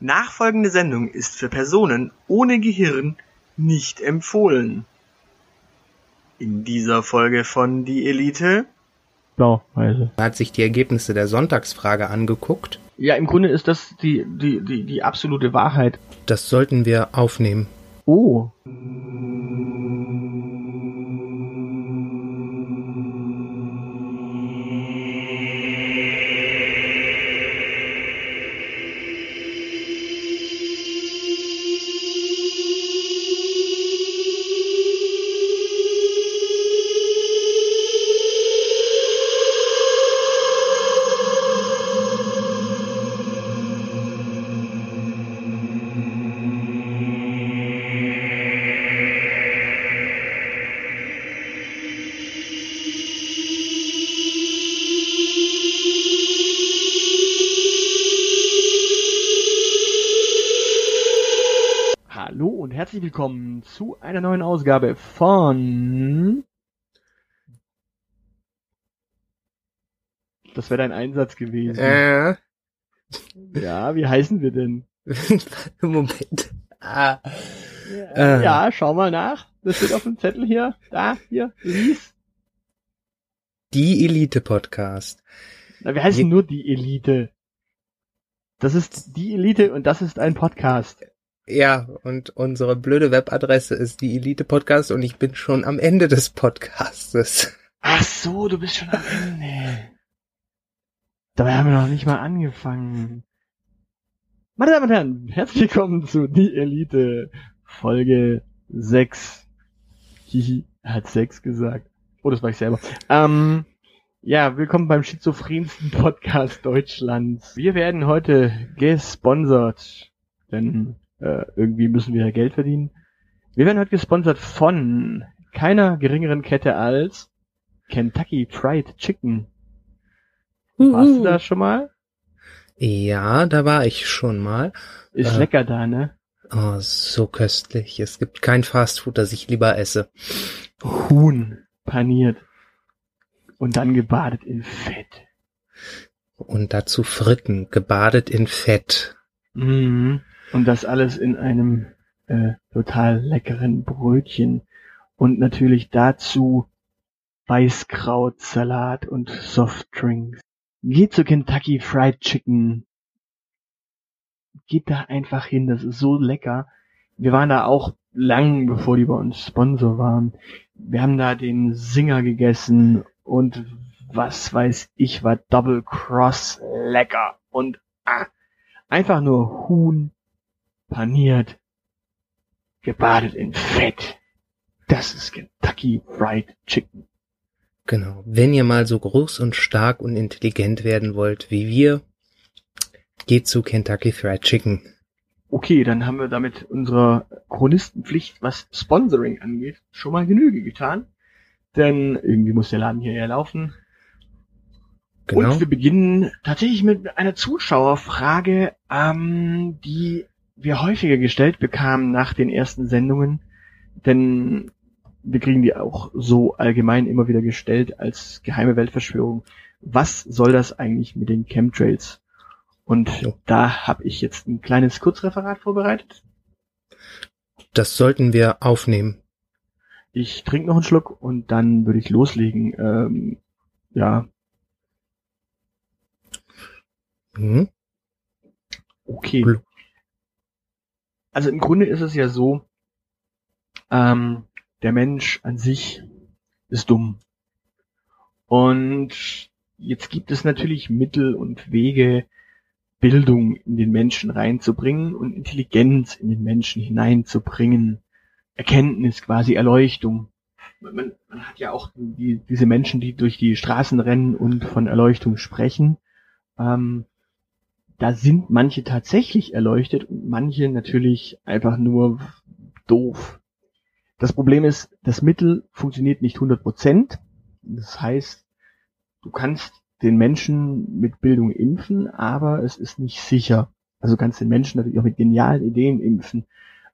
Nachfolgende Sendung ist für Personen ohne Gehirn nicht empfohlen. In dieser Folge von Die Elite. Blau-Weiße. Er hat sich die Ergebnisse der Sonntagsfrage angeguckt. Ja, im Grunde ist das die, die, die, die absolute Wahrheit. Das sollten wir aufnehmen. Oh. Hallo und herzlich willkommen zu einer neuen Ausgabe von. Das wäre dein Einsatz gewesen. Äh, Ja, wie heißen wir denn? Moment. Ah, Ja, Äh. ja, schau mal nach. Das steht auf dem Zettel hier. Da, hier, lies. die Elite-Podcast. Na, wir heißen Je- nur die Elite. Das ist die Elite und das ist ein Podcast. Ja, und unsere blöde Webadresse ist die Elite-Podcast und ich bin schon am Ende des Podcastes. Ach so, du bist schon am Ende. Dabei haben wir noch nicht mal angefangen. Meine Damen und Herren, herzlich willkommen zu Die Elite, Folge 6. Hihi, hat 6 gesagt. Oh, das war ich selber. Ähm, ja, willkommen beim schizophrensten Podcast Deutschlands. Wir werden heute gesponsert, denn äh, irgendwie müssen wir ja Geld verdienen. Wir werden heute gesponsert von keiner geringeren Kette als Kentucky Fried Chicken. Warst du da schon mal? Ja, da war ich schon mal. Ist Äh. lecker da, ne? Oh, so köstlich. Es gibt kein Fastfood, das ich lieber esse. Huhn paniert und dann gebadet in Fett. Und dazu Fritten, gebadet in Fett. Mhm. Und das alles in einem äh, total leckeren Brötchen. Und natürlich dazu Weißkrautsalat und Softdrinks. Geht zu Kentucky Fried Chicken. Geht da einfach hin, das ist so lecker. Wir waren da auch lang, bevor die bei uns Sponsor waren. Wir haben da den Singer gegessen und was weiß ich, war Double Cross lecker. Und ah, einfach nur Huhn paniert, gebadet in Fett. Das ist Kentucky Fried Chicken. Genau. Wenn ihr mal so groß und stark und intelligent werden wollt wie wir, geht zu Kentucky Fried Chicken. Okay, dann haben wir damit unserer Chronistenpflicht, was Sponsoring angeht, schon mal Genüge getan. Denn irgendwie muss der Laden hier ja laufen. Genau. Und wir beginnen tatsächlich mit einer Zuschauerfrage, ähm, die wir häufiger gestellt bekamen nach den ersten Sendungen. Denn wir kriegen die auch so allgemein immer wieder gestellt als geheime Weltverschwörung. Was soll das eigentlich mit den Chemtrails? Und Ja. da habe ich jetzt ein kleines Kurzreferat vorbereitet. Das sollten wir aufnehmen. Ich trinke noch einen Schluck und dann würde ich loslegen. Ähm, ja, Hm? okay. Blu- Also im Grunde ist es ja so, ähm, der Mensch an sich ist dumm. Und jetzt gibt es natürlich Mittel und Wege, Bildung in den Menschen reinzubringen und Intelligenz in den Menschen hineinzubringen. Erkenntnis, quasi Erleuchtung. Man, man hat ja auch die, diese Menschen, die durch die Straßen rennen und von Erleuchtung sprechen. Ähm, da sind manche tatsächlich erleuchtet und manche natürlich einfach nur doof. Das Problem ist, das Mittel funktioniert nicht 100%. Das heißt, du kannst den Menschen mit Bildung impfen, aber es ist nicht sicher. Also du kannst den Menschen natürlich auch mit genialen Ideen impfen.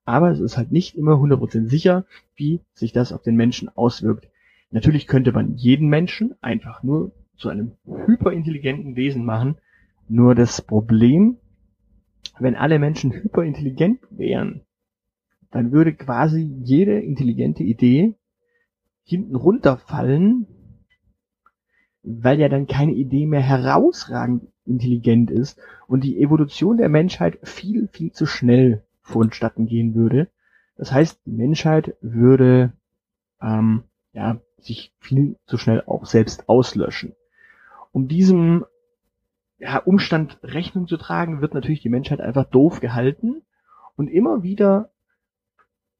Aber es ist halt nicht immer 100% sicher, wie sich das auf den Menschen auswirkt. Natürlich könnte man jeden Menschen einfach nur zu einem hyperintelligenten Wesen machen. Nur das Problem wenn alle Menschen hyperintelligent wären, dann würde quasi jede intelligente Idee hinten runterfallen, weil ja dann keine Idee mehr herausragend intelligent ist und die Evolution der Menschheit viel, viel zu schnell vonstatten gehen würde. Das heißt, die Menschheit würde ähm, ja, sich viel zu schnell auch selbst auslöschen. Um diesem ja, Umstand Rechnung zu tragen, wird natürlich die Menschheit einfach doof gehalten und immer wieder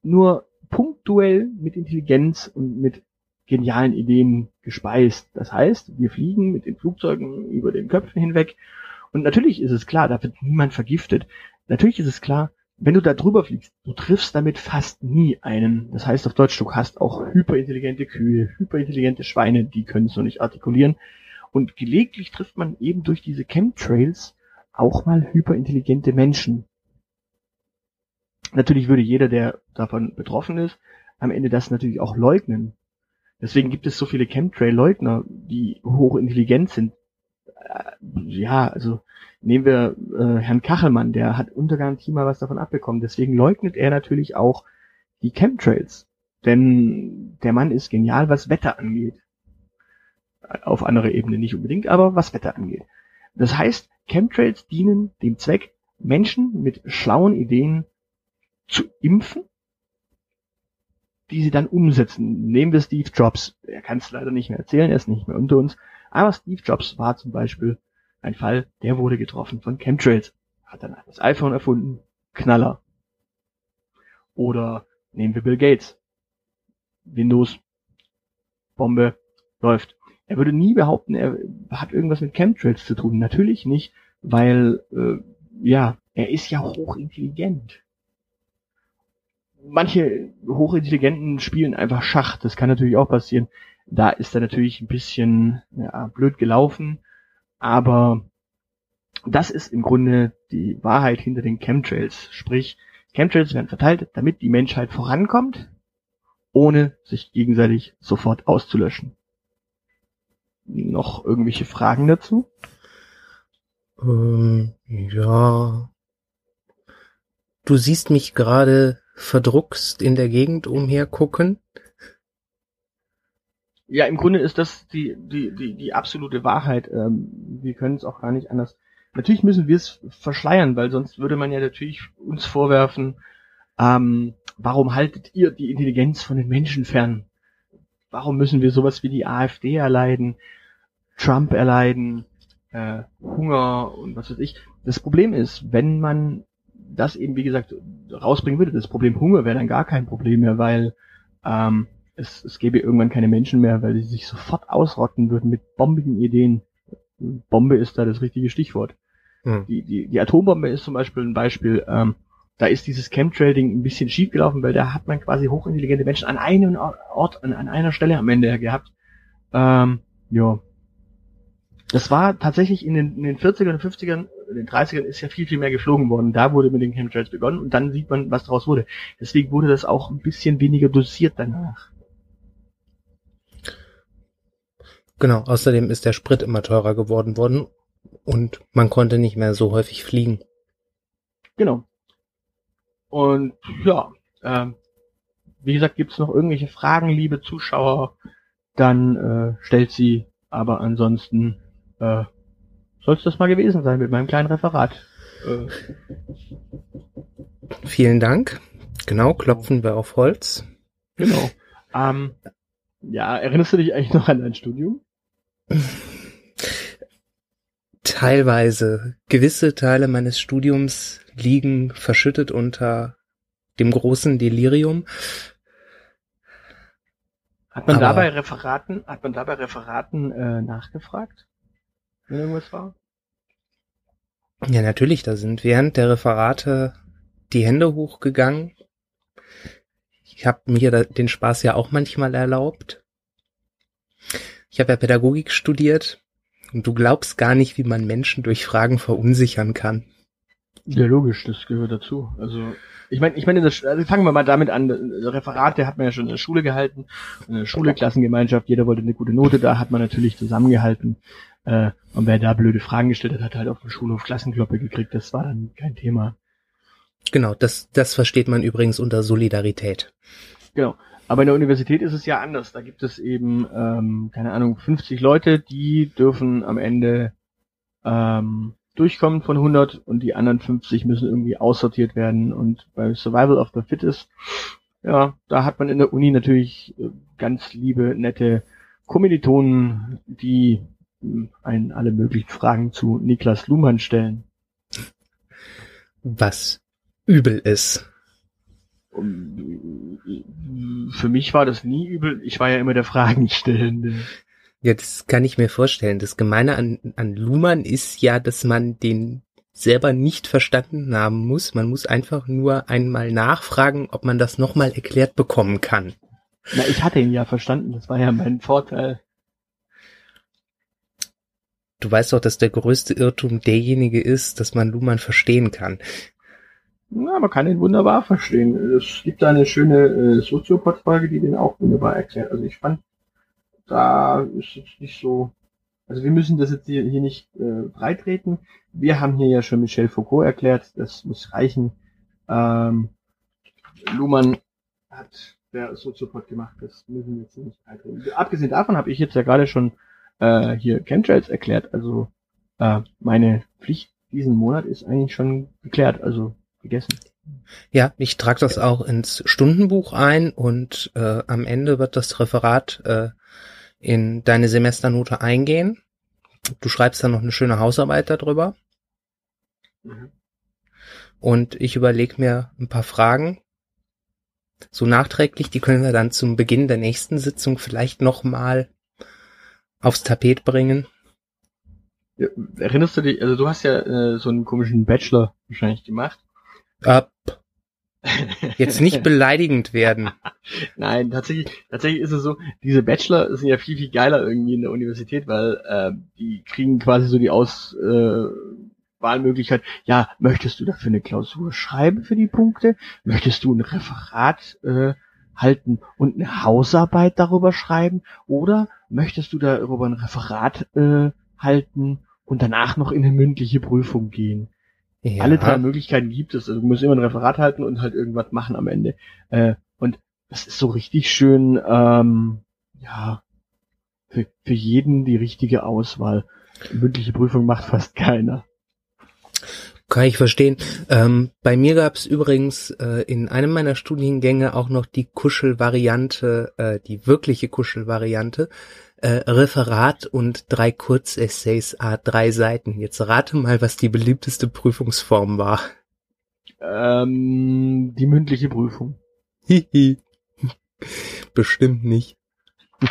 nur punktuell mit Intelligenz und mit genialen Ideen gespeist. Das heißt, wir fliegen mit den Flugzeugen über den Köpfen hinweg und natürlich ist es klar, da wird niemand vergiftet. Natürlich ist es klar, wenn du da drüber fliegst, du triffst damit fast nie einen. Das heißt auf Deutsch, du hast auch hyperintelligente Kühe, hyperintelligente Schweine, die können so nicht artikulieren. Und gelegentlich trifft man eben durch diese Chemtrails auch mal hyperintelligente Menschen. Natürlich würde jeder, der davon betroffen ist, am Ende das natürlich auch leugnen. Deswegen gibt es so viele Chemtrail-Leugner, die hochintelligent sind. Äh, ja, also nehmen wir äh, Herrn Kachelmann, der hat unter Garantie mal was davon abbekommen. Deswegen leugnet er natürlich auch die Chemtrails. Denn der Mann ist genial, was Wetter angeht auf anderer Ebene nicht unbedingt, aber was Wetter angeht. Das heißt, Chemtrails dienen dem Zweck, Menschen mit schlauen Ideen zu impfen, die sie dann umsetzen. Nehmen wir Steve Jobs. Er kann es leider nicht mehr erzählen, er ist nicht mehr unter uns. Aber Steve Jobs war zum Beispiel ein Fall, der wurde getroffen von Chemtrails. Hat dann das iPhone erfunden. Knaller. Oder nehmen wir Bill Gates. Windows. Bombe. Läuft. Er würde nie behaupten, er hat irgendwas mit Chemtrails zu tun. Natürlich nicht, weil, äh, ja, er ist ja hochintelligent. Manche Hochintelligenten spielen einfach Schach, das kann natürlich auch passieren. Da ist er natürlich ein bisschen ja, blöd gelaufen, aber das ist im Grunde die Wahrheit hinter den Chemtrails. Sprich, Chemtrails werden verteilt, damit die Menschheit vorankommt, ohne sich gegenseitig sofort auszulöschen noch irgendwelche Fragen dazu? Ähm, ja. Du siehst mich gerade verdruckst in der Gegend umhergucken. Ja, im Grunde ist das die, die, die, die absolute Wahrheit. Ähm, wir können es auch gar nicht anders. Natürlich müssen wir es verschleiern, weil sonst würde man ja natürlich uns vorwerfen, ähm, warum haltet ihr die Intelligenz von den Menschen fern? Warum müssen wir sowas wie die AfD erleiden, Trump erleiden, äh, Hunger und was weiß ich. Das Problem ist, wenn man das eben, wie gesagt, rausbringen würde, das Problem Hunger wäre dann gar kein Problem mehr, weil ähm, es, es gäbe irgendwann keine Menschen mehr, weil sie sich sofort ausrotten würden mit bombigen Ideen. Bombe ist da das richtige Stichwort. Hm. Die, die, die Atombombe ist zum Beispiel ein Beispiel. Ähm, da ist dieses Chemtrail-Ding ein bisschen schief gelaufen, weil da hat man quasi hochintelligente Menschen an einem Ort, an, an einer Stelle am Ende gehabt. Ähm, ja. Das war tatsächlich in den, in den 40ern, 50ern, in den 30ern ist ja viel, viel mehr geflogen worden. Da wurde mit den Chemtrails begonnen und dann sieht man, was daraus wurde. Deswegen wurde das auch ein bisschen weniger dosiert danach. Genau, außerdem ist der Sprit immer teurer geworden worden und man konnte nicht mehr so häufig fliegen. Genau. Und ja, äh, wie gesagt, gibt's noch irgendwelche Fragen, liebe Zuschauer, dann äh, stellt sie. Aber ansonsten äh, soll es das mal gewesen sein mit meinem kleinen Referat. Äh. Vielen Dank. Genau, klopfen wir auf Holz. Genau. Ähm, ja, erinnerst du dich eigentlich noch an dein Studium? Teilweise. Gewisse Teile meines Studiums liegen verschüttet unter dem großen Delirium. Hat man Aber dabei Referaten, hat man dabei Referaten äh, nachgefragt, wenn irgendwas war? Ja, natürlich, da sind während der Referate die Hände hochgegangen. Ich habe mir den Spaß ja auch manchmal erlaubt. Ich habe ja Pädagogik studiert und du glaubst gar nicht, wie man Menschen durch Fragen verunsichern kann. Ja, logisch, das gehört dazu. Also ich meine, ich meine, also fangen wir mal damit an. Referate hat man ja schon in der Schule gehalten, in der Schule, Klassengemeinschaft, jeder wollte eine gute Note, da hat man natürlich zusammengehalten. Äh, und wer da blöde Fragen gestellt hat, hat halt auf dem Schulhof Klassenkloppe gekriegt. Das war dann kein Thema. Genau, das, das versteht man übrigens unter Solidarität. Genau. Aber in der Universität ist es ja anders. Da gibt es eben, ähm, keine Ahnung, 50 Leute, die dürfen am Ende ähm, durchkommen von 100 und die anderen 50 müssen irgendwie aussortiert werden. Und bei Survival of the Fittest, ja, da hat man in der Uni natürlich äh, ganz liebe, nette Kommilitonen, die einen alle möglichen Fragen zu Niklas Luhmann stellen. Was übel ist. Für mich war das nie übel. Ich war ja immer der Fragenstellende. Ja, das kann ich mir vorstellen. Das Gemeine an, an Luhmann ist ja, dass man den selber nicht verstanden haben muss. Man muss einfach nur einmal nachfragen, ob man das nochmal erklärt bekommen kann. Na, ich hatte ihn ja verstanden. Das war ja mein Vorteil. Du weißt doch, dass der größte Irrtum derjenige ist, dass man Luhmann verstehen kann. Na, man kann ihn wunderbar verstehen. Es gibt da eine schöne äh, Soziopod-Folge, die den auch wunderbar erklärt. Also ich fand da ist jetzt nicht so, also wir müssen das jetzt hier, hier nicht äh, breitreten. Wir haben hier ja schon Michel Foucault erklärt, das muss reichen. Ähm, Luhmann hat der Soziopod gemacht, das müssen wir jetzt nicht breitreten. Abgesehen davon habe ich jetzt ja gerade schon äh, hier Chemtrails erklärt, also äh, meine Pflicht diesen Monat ist eigentlich schon geklärt, also gegessen. Ja, ich trage das auch ins Stundenbuch ein und äh, am Ende wird das Referat äh, in deine Semesternote eingehen. Du schreibst dann noch eine schöne Hausarbeit darüber. Mhm. Und ich überlege mir ein paar Fragen. So nachträglich, die können wir dann zum Beginn der nächsten Sitzung vielleicht nochmal aufs Tapet bringen. Ja, erinnerst du dich, also du hast ja äh, so einen komischen Bachelor wahrscheinlich gemacht. Ab. Jetzt nicht beleidigend werden. Nein, tatsächlich, tatsächlich ist es so, diese Bachelor sind ja viel, viel geiler irgendwie in der Universität, weil äh, die kriegen quasi so die Auswahlmöglichkeit, äh, ja, möchtest du dafür eine Klausur schreiben für die Punkte? Möchtest du ein Referat äh, halten und eine Hausarbeit darüber schreiben? Oder möchtest du darüber ein Referat äh, halten und danach noch in eine mündliche Prüfung gehen? Ja. Alle drei Möglichkeiten gibt es. Also du musst immer ein Referat halten und halt irgendwas machen am Ende. Äh, und das ist so richtig schön, ähm, ja, für, für jeden die richtige Auswahl. Mündliche Prüfung macht fast keiner. Kann ich verstehen. Ähm, bei mir gab es übrigens äh, in einem meiner Studiengänge auch noch die Kuschelvariante, äh, die wirkliche Kuschelvariante äh, Referat und drei Kurzessays a drei Seiten. Jetzt rate mal, was die beliebteste Prüfungsform war. Ähm, die mündliche Prüfung. Hihi. Bestimmt nicht.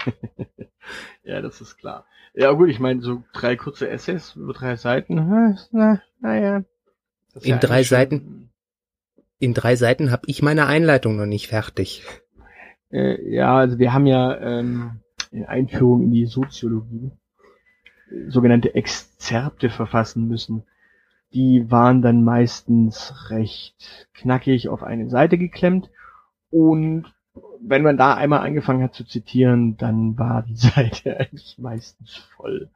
ja, das ist klar. Ja gut, ich meine, so drei kurze Essays über drei Seiten, hm, na, naja. In ja drei Seiten. In drei Seiten habe ich meine Einleitung noch nicht fertig. Äh, ja, also wir haben ja ähm, Einführung in die Soziologie sogenannte Exzerpte verfassen müssen. Die waren dann meistens recht knackig auf eine Seite geklemmt und wenn man da einmal angefangen hat zu zitieren, dann war die Seite eigentlich meistens voll.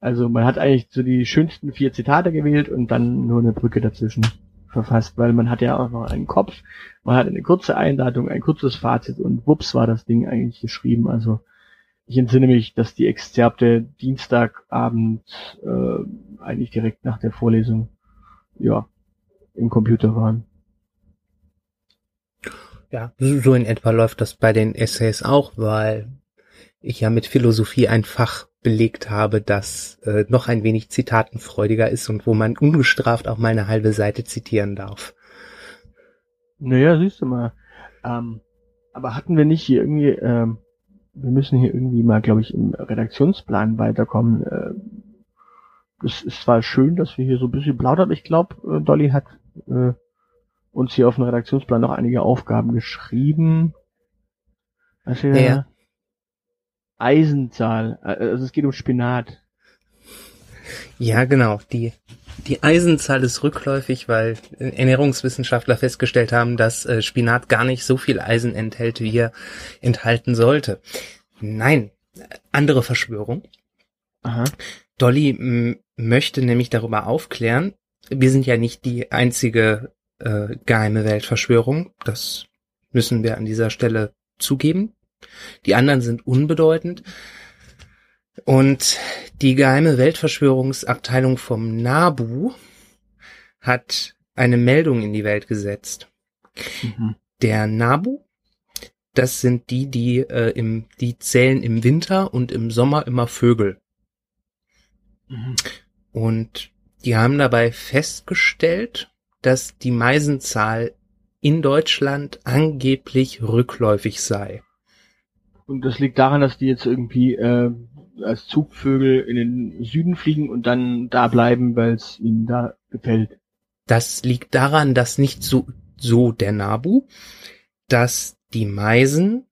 Also man hat eigentlich so die schönsten vier Zitate gewählt und dann nur eine Brücke dazwischen verfasst, weil man hat ja auch noch einen Kopf, man hat eine kurze Einladung, ein kurzes Fazit und wups war das Ding eigentlich geschrieben. Also ich entsinne mich, dass die Exzerpte Dienstagabend äh, eigentlich direkt nach der Vorlesung ja im Computer waren. Ja, so in etwa läuft das bei den Essays auch, weil ich ja mit Philosophie ein Fach belegt habe, das äh, noch ein wenig zitatenfreudiger ist und wo man ungestraft auch mal eine halbe Seite zitieren darf. Naja, siehst du mal. Ähm, aber hatten wir nicht hier irgendwie, ähm, wir müssen hier irgendwie mal, glaube ich, im Redaktionsplan weiterkommen. Äh, es ist zwar schön, dass wir hier so ein bisschen plaudern, ich glaube, äh, Dolly hat äh, uns hier auf dem Redaktionsplan noch einige Aufgaben geschrieben. Also, ja, ja. Eisenzahl. Äh, also es geht um Spinat. Ja, genau. Die Die Eisenzahl ist rückläufig, weil Ernährungswissenschaftler festgestellt haben, dass äh, Spinat gar nicht so viel Eisen enthält, wie er enthalten sollte. Nein, andere Verschwörung. Aha. Dolly möchte nämlich darüber aufklären, wir sind ja nicht die einzige äh, geheime Weltverschwörung, das müssen wir an dieser Stelle zugeben. Die anderen sind unbedeutend. Und die geheime Weltverschwörungsabteilung vom NABU hat eine Meldung in die Welt gesetzt. Mhm. Der NABU, das sind die, die äh, im, die zählen im Winter und im Sommer immer Vögel. Mhm. Und die haben dabei festgestellt, dass die Meisenzahl in Deutschland angeblich rückläufig sei. Und das liegt daran, dass die jetzt irgendwie äh, als Zugvögel in den Süden fliegen und dann da bleiben, weil es ihnen da gefällt. Das liegt daran, dass nicht so, so der Nabu, dass die Meisen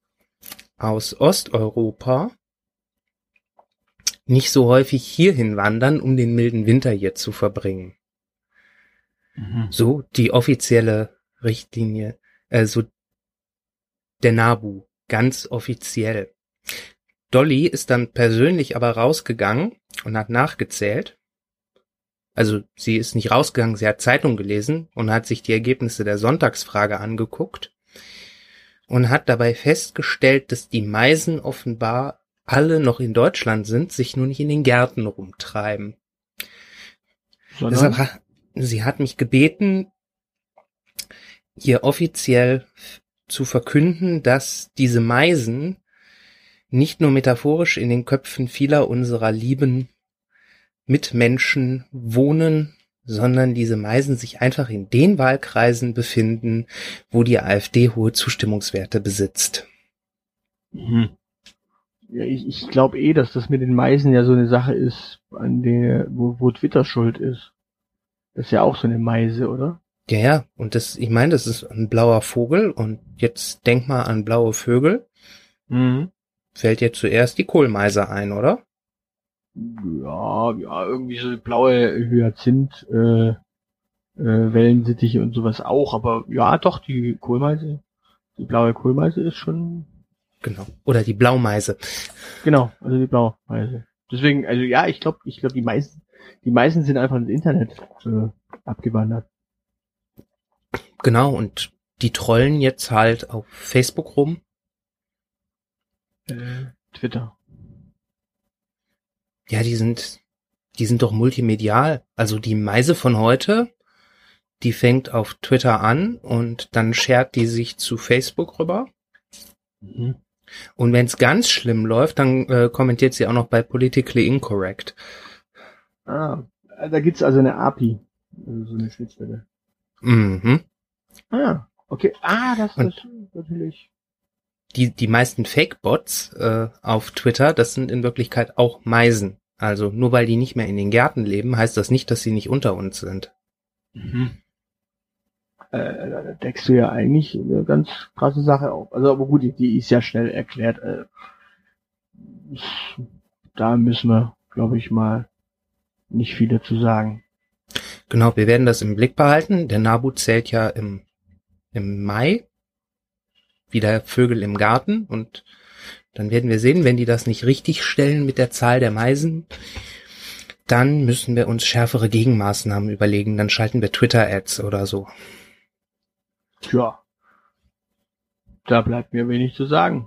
aus Osteuropa nicht so häufig hierhin wandern, um den milden Winter hier zu verbringen. Mhm. So die offizielle Richtlinie, also der Nabu, ganz offiziell. Dolly ist dann persönlich aber rausgegangen und hat nachgezählt. Also sie ist nicht rausgegangen, sie hat Zeitung gelesen und hat sich die Ergebnisse der Sonntagsfrage angeguckt und hat dabei festgestellt, dass die Meisen offenbar alle noch in Deutschland sind, sich nur nicht in den Gärten rumtreiben. Sondern, Deshalb ha sie hat mich gebeten, hier offiziell zu verkünden, dass diese Meisen nicht nur metaphorisch in den Köpfen vieler unserer lieben Mitmenschen wohnen, sondern diese Meisen sich einfach in den Wahlkreisen befinden, wo die AfD hohe Zustimmungswerte besitzt. mhm. ja, ich, ich glaube eh, dass das mit den Meisen ja so eine Sache ist, an der, wo, wo Twitter schuld ist. Das ist ja auch so eine Meise, oder? Ja, ja, und das, ich meine, das ist ein blauer Vogel und jetzt denk mal an blaue Vögel. Mhm. Fällt dir zuerst die Kohlmeise ein, oder? Ja, ja, irgendwie so blaue Hyazinth, äh, äh, Wellensittiche und sowas auch, aber ja, doch, die Kohlmeise, die blaue Kohlmeise ist schon, Genau. Oder die Blaumeise. genau, also die Blaumeise. Deswegen, also ja, ich glaube, ich glaube, die meisten, die meisten sind einfach ins Internet äh, abgewandert. Genau, und die trollen jetzt halt auf Facebook rum. Äh, Twitter. Ja, die sind, die sind doch multimedial. Also die Meise von heute, die fängt auf Twitter an und dann schert die sich zu Facebook rüber. Mhm. Und wenn es ganz schlimm läuft, dann äh, kommentiert sie auch noch bei Politically Incorrect. Ah, da gibt's also eine API, also so eine Schnittstelle. Mhm. Ah, okay. Ah, das Und- ist natürlich. Die, die meisten Fake-Bots äh, auf Twitter, das sind in Wirklichkeit auch Meisen. Also nur weil die nicht mehr in den Gärten leben, heißt das nicht, dass sie nicht unter uns sind. Mhm. Äh, da deckst du ja eigentlich eine ganz krasse Sache auf. Also, aber gut, die, die ist ja schnell erklärt. Äh, da müssen wir, glaube ich, mal nicht viel dazu sagen. Genau, wir werden das im Blick behalten. Der Nabu zählt ja im, im Mai wieder Vögel im Garten und dann werden wir sehen, wenn die das nicht richtig stellen mit der Zahl der Meisen, dann müssen wir uns schärfere Gegenmaßnahmen überlegen. Dann schalten wir Twitter-Ads oder so. Tja. Da bleibt mir wenig zu sagen.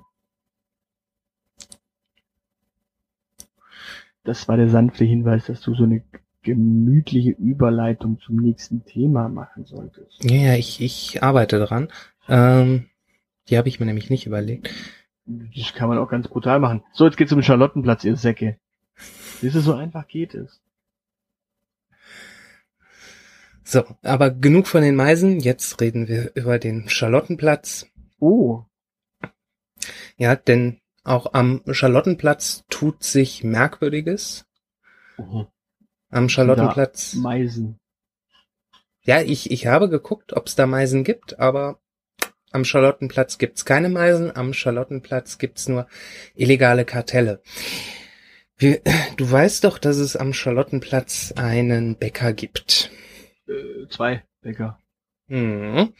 Das war der sanfte Hinweis, dass du so eine gemütliche Überleitung zum nächsten Thema machen solltest. Ja, ja, ich, ich arbeite dran. Ähm, die habe ich mir nämlich nicht überlegt. Das kann man auch ganz brutal machen. So, jetzt geht's um den Charlottenplatz, ihr Säcke. Siehst du, so einfach geht es. So, aber genug von den Meisen. Jetzt reden wir über den Charlottenplatz. Oh, Ja, denn auch am Charlottenplatz tut sich Merkwürdiges. Am Charlottenplatz. Meisen. Ja, ich, ich habe geguckt, ob es da Meisen gibt, aber am Charlottenplatz gibt's keine Meisen. Am Charlottenplatz gibt's nur illegale Kartelle. Wir, du weißt doch, dass es am Charlottenplatz einen Bäcker gibt. Äh, zwei Bäcker. Mhm.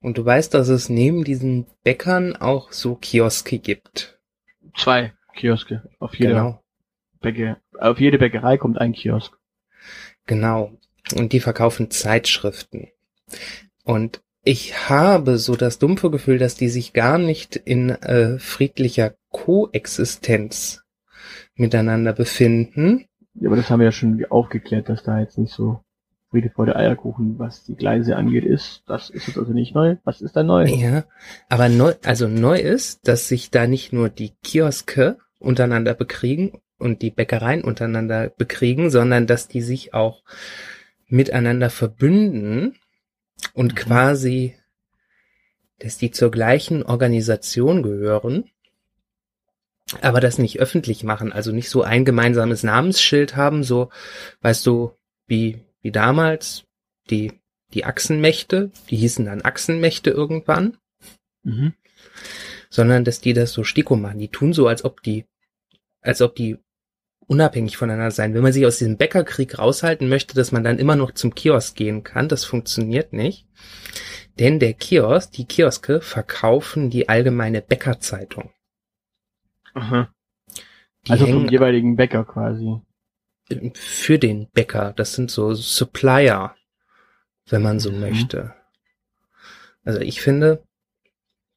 Und du weißt, dass es neben diesen Bäckern auch so Kioske gibt. Zwei Kioske. Auf jeder Genau. Bäcker, auf jede Bäckerei kommt ein Kiosk. Genau. Und die verkaufen Zeitschriften. Und ich habe so das dumpfe Gefühl, dass die sich gar nicht in äh, friedlicher Koexistenz miteinander befinden. Ja, aber das haben wir ja schon aufgeklärt, dass da jetzt nicht so Friede, Freude, Eierkuchen, was die Gleise angeht, ist. Das ist jetzt also nicht neu. Was ist da neu? Ja, aber neu, also neu ist, dass sich da nicht nur die Kioske untereinander bekriegen und die Bäckereien untereinander bekriegen, sondern dass die sich auch miteinander verbünden und Mhm. quasi, dass die zur gleichen Organisation gehören, aber das nicht öffentlich machen, also nicht so ein gemeinsames Namensschild haben, so, weißt du, wie, wie damals, die, die Achsenmächte, die hießen dann Achsenmächte irgendwann, Mhm. sondern dass die das so Stiko machen. Die tun so, als ob die, als ob die unabhängig voneinander sein. Wenn man sich aus diesem Bäckerkrieg raushalten möchte, dass man dann immer noch zum Kiosk gehen kann, das funktioniert nicht. Denn der Kiosk, die Kioske verkaufen die allgemeine Bäckerzeitung. Aha. Die Also vom jeweiligen Bäcker quasi. für den Bäcker. Das sind so Supplier, wenn man so Mhm. möchte. Also ich finde,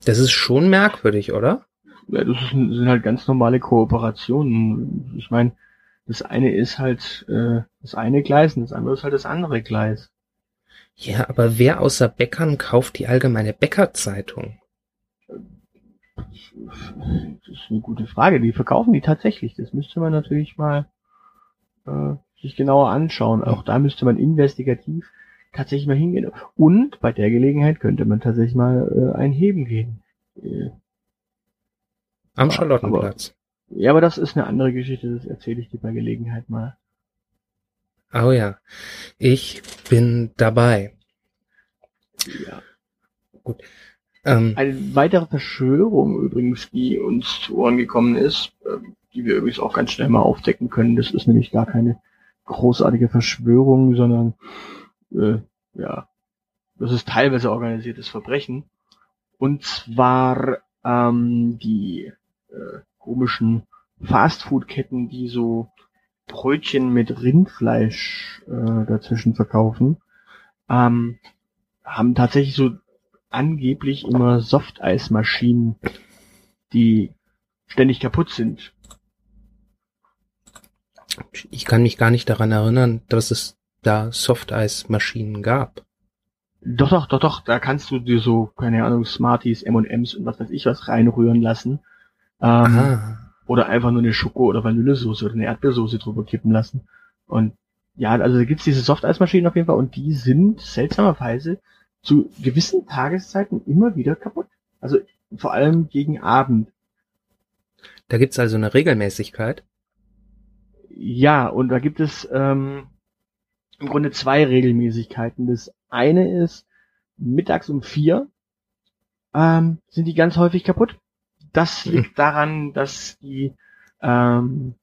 das ist schon merkwürdig, oder? Ja, das sind halt ganz normale Kooperationen. Ich meine, das eine ist halt äh, das eine Gleis und das andere ist halt das andere Gleis. Ja, aber wer außer Bäckern kauft die allgemeine Bäckerzeitung? Das ist eine gute Frage. Die verkaufen die tatsächlich. Das müsste man natürlich mal äh, sich genauer anschauen. Auch da müsste man investigativ tatsächlich mal hingehen. Und bei der Gelegenheit könnte man tatsächlich mal äh, ein Heben gehen. Äh, Am Charlottenplatz. ja, aber das ist eine andere Geschichte. Das erzähle ich dir bei Gelegenheit mal. Oh ja, ich bin dabei. Ja. Ähm, Eine weitere Verschwörung übrigens, die uns zu Ohren gekommen ist, äh, die wir übrigens auch ganz schnell mal aufdecken können. Das ist nämlich gar keine großartige Verschwörung, sondern äh, ja, das ist teilweise organisiertes Verbrechen. Und zwar ähm, die äh, komischen Fastfood-Ketten, die so Brötchen mit Rindfleisch äh, dazwischen verkaufen, ähm, haben tatsächlich so angeblich immer Softeismaschinen, die ständig kaputt sind. ich kann mich gar nicht daran erinnern, dass es da Softeismaschinen gab. Doch, doch, doch, doch, da kannst du dir so, keine Ahnung, Smarties, M&M's und was weiß ich was reinrühren lassen. Ähm, oder einfach nur eine Schoko- oder Vanillesoße oder eine Erdbeersoße drüber kippen lassen. Und ja, also da gibt's diese Softeismaschinen auf jeden Fall und die sind seltsamerweise zu gewissen Tageszeiten immer wieder kaputt. Also vor allem gegen Abend. da gibt's also eine Regelmäßigkeit. Ja, und da gibt es ähm, im Grunde zwei Regelmäßigkeiten. Das eine ist, mittags um vier ähm, sind die ganz häufig kaputt. Das liegt daran, dass die, ähm,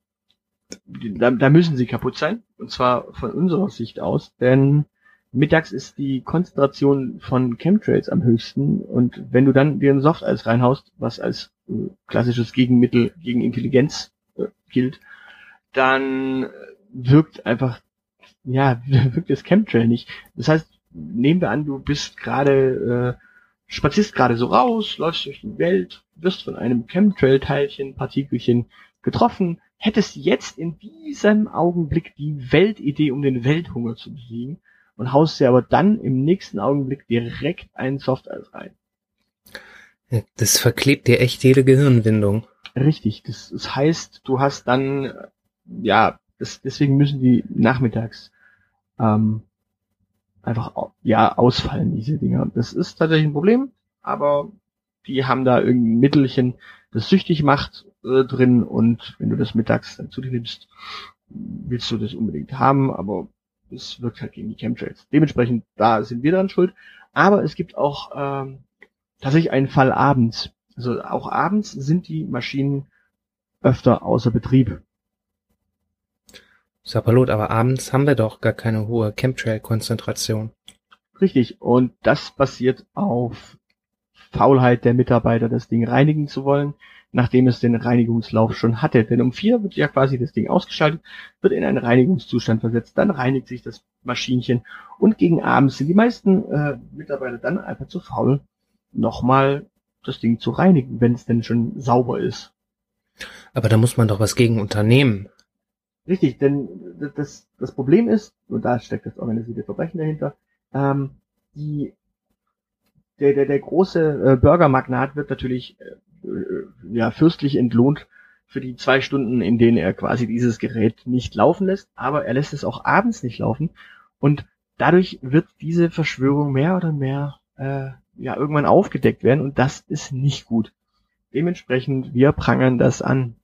da, da müssen sie kaputt sein. Und zwar von unserer Sicht aus, denn mittags ist die Konzentration von Chemtrails am höchsten und wenn du dann dir ein Softeis reinhaust, was als äh, klassisches Gegenmittel gegen Intelligenz äh, gilt, dann wirkt einfach, ja, wirkt das Chemtrail nicht. Das heißt, nehmen wir an, du bist gerade, äh, spazierst gerade so raus, läufst durch die Welt, wirst von einem Chemtrail-Teilchen, Partikelchen getroffen, hättest jetzt in diesem Augenblick die Weltidee, um den Welthunger zu besiegen und haust dir aber dann im nächsten Augenblick direkt ein Softeis rein. Das verklebt dir echt jede Gehirnwindung. Richtig, das, das heißt, du hast dann, äh, ja, das, deswegen müssen die nachmittags ähm, einfach ja ausfallen, diese Dinger. Das ist tatsächlich ein Problem, aber die haben da irgendein Mittelchen, das süchtig macht äh, drin und wenn du das mittags dann zu dir nimmst, willst du das unbedingt haben, aber es wirkt halt gegen die Chemtrails. Dementsprechend, da sind wir dran schuld. Aber es gibt auch ähm, tatsächlich einen Fall abends. Also auch abends sind die Maschinen öfter außer Betrieb. Sapperlot, aber abends haben wir doch gar keine hohe Chemtrail-Konzentration. Richtig. Und das basiert auf Faulheit der Mitarbeiter, das Ding reinigen zu wollen, nachdem es den Reinigungslauf schon hatte. Denn um vier wird ja quasi das Ding ausgeschaltet, wird in einen Reinigungszustand versetzt, dann reinigt sich das Maschinchen und gegen abends sind die meisten äh, Mitarbeiter dann einfach zu faul, nochmal das Ding zu reinigen, wenn es denn schon sauber ist. Aber da muss man doch was gegen unternehmen. Richtig, denn das, das Problem ist, und da steckt das organisierte Verbrechen dahinter, ähm, die, der, der, der große äh, Burgermagnat wird natürlich äh, äh, ja, fürstlich entlohnt für die zwei Stunden, in denen er quasi dieses Gerät nicht laufen lässt, aber er lässt es auch abends nicht laufen und dadurch wird diese Verschwörung mehr oder mehr äh, ja irgendwann aufgedeckt werden und das ist nicht gut. Dementsprechend, wir prangern das an.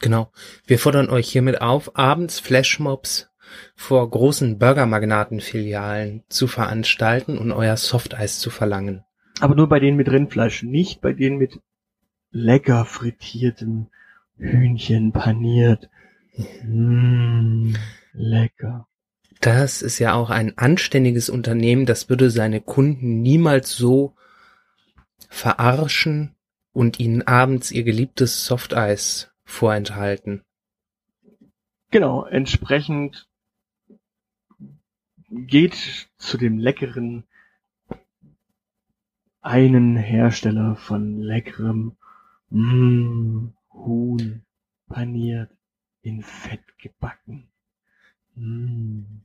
Genau. Wir fordern euch hiermit auf, abends Flashmobs vor großen Burgermagnatenfilialen zu veranstalten und euer Softeis zu verlangen. Aber nur bei denen mit Rindfleisch, nicht bei denen mit lecker frittiertem Hühnchen paniert. Mmh, lecker. Das ist ja auch ein anständiges Unternehmen, das würde seine Kunden niemals so verarschen und ihnen abends ihr geliebtes Softeis vorenthalten. Genau, entsprechend geht zu dem leckeren einen Hersteller von leckerem mm, Huhn paniert in Fett gebacken. Mm.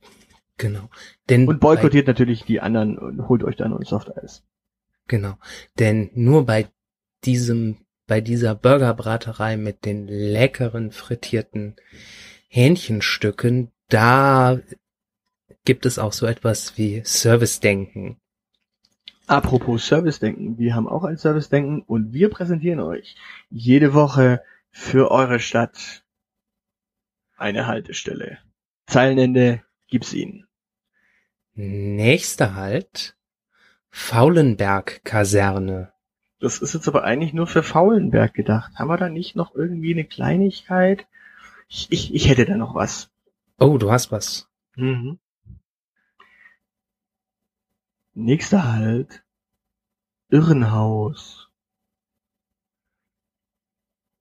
Genau. Denn und boykottiert bei, natürlich die anderen und holt euch dann ein Softeis. Genau. Denn nur bei diesem, bei dieser Burgerbraterei mit den leckeren frittierten Hähnchenstücken, da gibt es auch so etwas wie Service-Denken. Apropos Service-Denken, wir haben auch ein Service-Denken und wir präsentieren euch jede Woche für eure Stadt eine Haltestelle. Zeilenende gibt's Ihnen. Nächster Halt, Faulenberg-Kaserne. Das ist jetzt aber eigentlich nur für Faulenberg gedacht. Haben wir da nicht noch irgendwie eine Kleinigkeit? Ich, ich, ich hätte da noch was. Oh, du hast was. Mhm. Nächster Halt. Irrenhaus.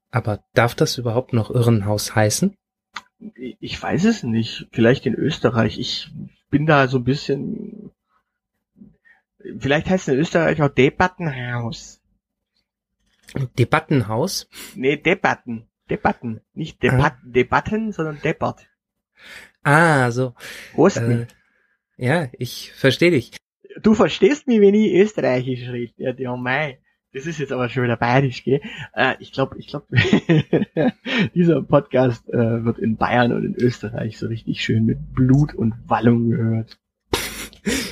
Aber darf das überhaupt noch Irrenhaus heißen? Ich weiß es nicht. Vielleicht in Österreich. Ich bin da so ein bisschen. Vielleicht heißt es in Österreich auch Debattenhaus. Debattenhaus? Nee, Debatten. Debatten. Nicht Debat ah. Debatten, sondern Debatt. Ah, so. Prost. Äh, ja, ich verstehe dich. Du verstehst mich, wenn ich Österreichisch rede. Ja, ja, mei. Das ist jetzt aber schon wieder bayerisch, gell? Äh, ich glaube, ich glaube, dieser Podcast äh, wird in Bayern und in Österreich so richtig schön mit Blut und Wallung gehört.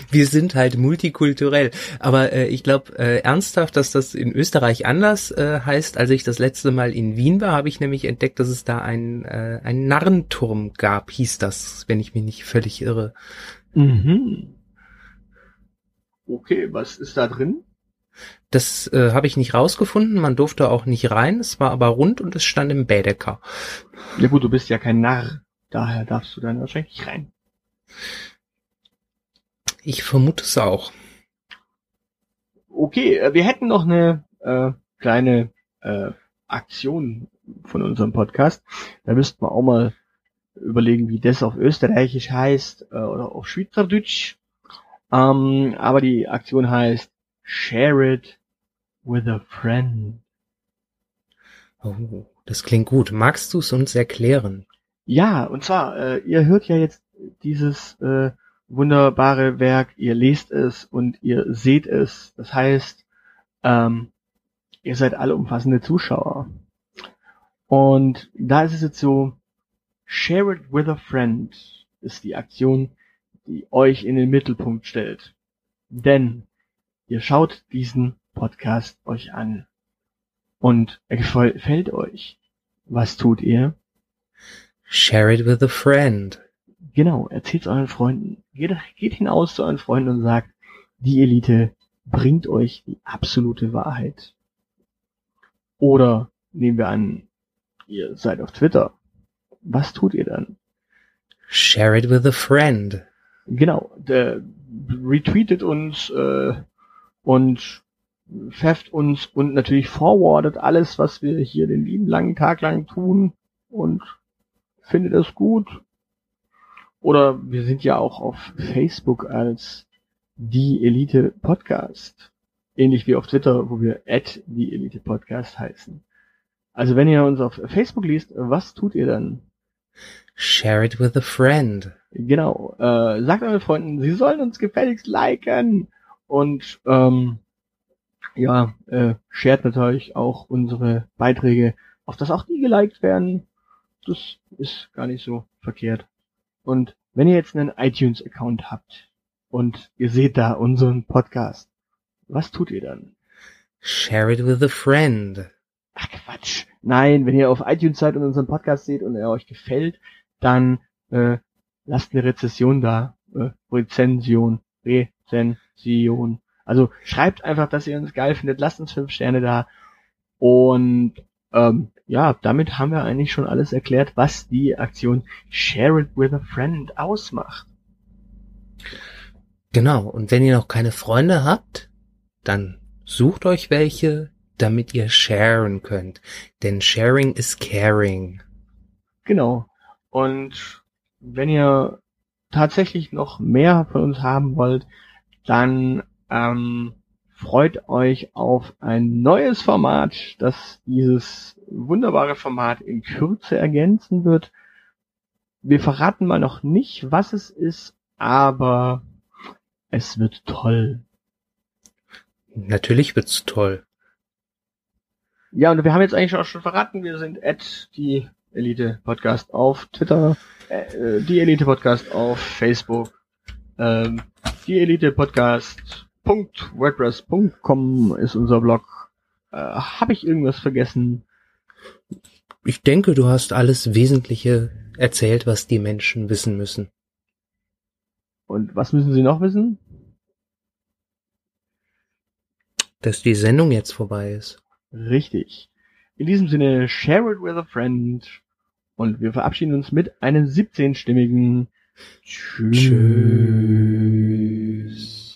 Wir sind halt multikulturell. Aber äh, ich glaube äh, ernsthaft, dass das in Österreich anders äh, heißt. Als ich das letzte Mal in Wien war, habe ich nämlich entdeckt, dass es da ein, äh, ein Narrenturm gab, hieß das, wenn ich mich nicht völlig irre. Mhm. Okay, was ist da drin? Das äh, habe ich nicht rausgefunden, man durfte auch nicht rein, es war aber rund und es stand im Bädeker. Ja gut, du bist ja kein Narr, daher darfst du dann wahrscheinlich rein. Ich vermute es auch. Okay, äh, wir hätten noch eine äh, kleine äh, Aktion von unserem Podcast. Da müssten wir auch mal überlegen, wie das auf Österreichisch heißt äh, oder auf Schweizerdeutsch. Ähm, aber die Aktion heißt Share it with a friend. Oh, das klingt gut. Magst du es uns erklären? Ja, und zwar, äh, ihr hört ja jetzt dieses äh, wunderbare Werk, ihr lest es und ihr seht es. Das heißt, ähm, ihr seid alle umfassende Zuschauer. Und da ist es jetzt so, share it with a friend ist die Aktion, die euch in den Mittelpunkt stellt. Denn ihr schaut diesen Podcast euch an und er gefällt euch. Was tut ihr? Share it with a friend. Genau, erzählt euren Freunden. Geht, geht hinaus zu euren Freunden und sagt, die Elite bringt euch die absolute Wahrheit. Oder nehmen wir an, ihr seid auf Twitter. Was tut ihr dann? Share it with a friend. Genau, der retweetet uns äh, und pfefft uns und natürlich forwardet alles, was wir hier den lieben langen Tag lang tun und findet es gut. Oder wir sind ja auch auf Facebook als die Elite Podcast. Ähnlich wie auf Twitter, wo wir at die Elite Podcast heißen. Also wenn ihr uns auf Facebook liest, was tut ihr dann? Share it with a friend. Genau. Äh, sagt euren Freunden, sie sollen uns gefälligst liken. Und ähm, ja, äh, shared natürlich auch unsere Beiträge, auf das auch die geliked werden. Das ist gar nicht so verkehrt. Und wenn ihr jetzt einen iTunes-Account habt und ihr seht da unseren Podcast, was tut ihr dann? Share it with a friend. Ach Quatsch. Nein, wenn ihr auf iTunes seid und unseren Podcast seht und er euch gefällt, dann äh, lasst eine Rezession da. Äh, Rezension. Rezension. Also schreibt einfach, dass ihr uns geil findet, lasst uns fünf Sterne da. Und ähm, ja, damit haben wir eigentlich schon alles erklärt, was die Aktion Share It With a Friend ausmacht. Genau, und wenn ihr noch keine Freunde habt, dann sucht euch welche, damit ihr sharen könnt. Denn sharing is caring. Genau. Und wenn ihr tatsächlich noch mehr von uns haben wollt, dann ähm, freut euch auf ein neues Format, das dieses wunderbare Format in Kürze ergänzen wird. Wir verraten mal noch nicht, was es ist, aber es wird toll. Natürlich wird's toll. Ja, und wir haben jetzt eigentlich auch schon verraten, wir sind at die Elite Podcast auf Twitter, äh, die Elite Podcast auf Facebook, ähm, die Elite Podcast.wordpress.com ist unser Blog. Äh, Habe ich irgendwas vergessen? Ich denke, du hast alles Wesentliche erzählt, was die Menschen wissen müssen. Und was müssen sie noch wissen? Dass die Sendung jetzt vorbei ist. Richtig. In diesem Sinne, share it with a friend. Und wir verabschieden uns mit einem 17-stimmigen Tschüss. Tschüss.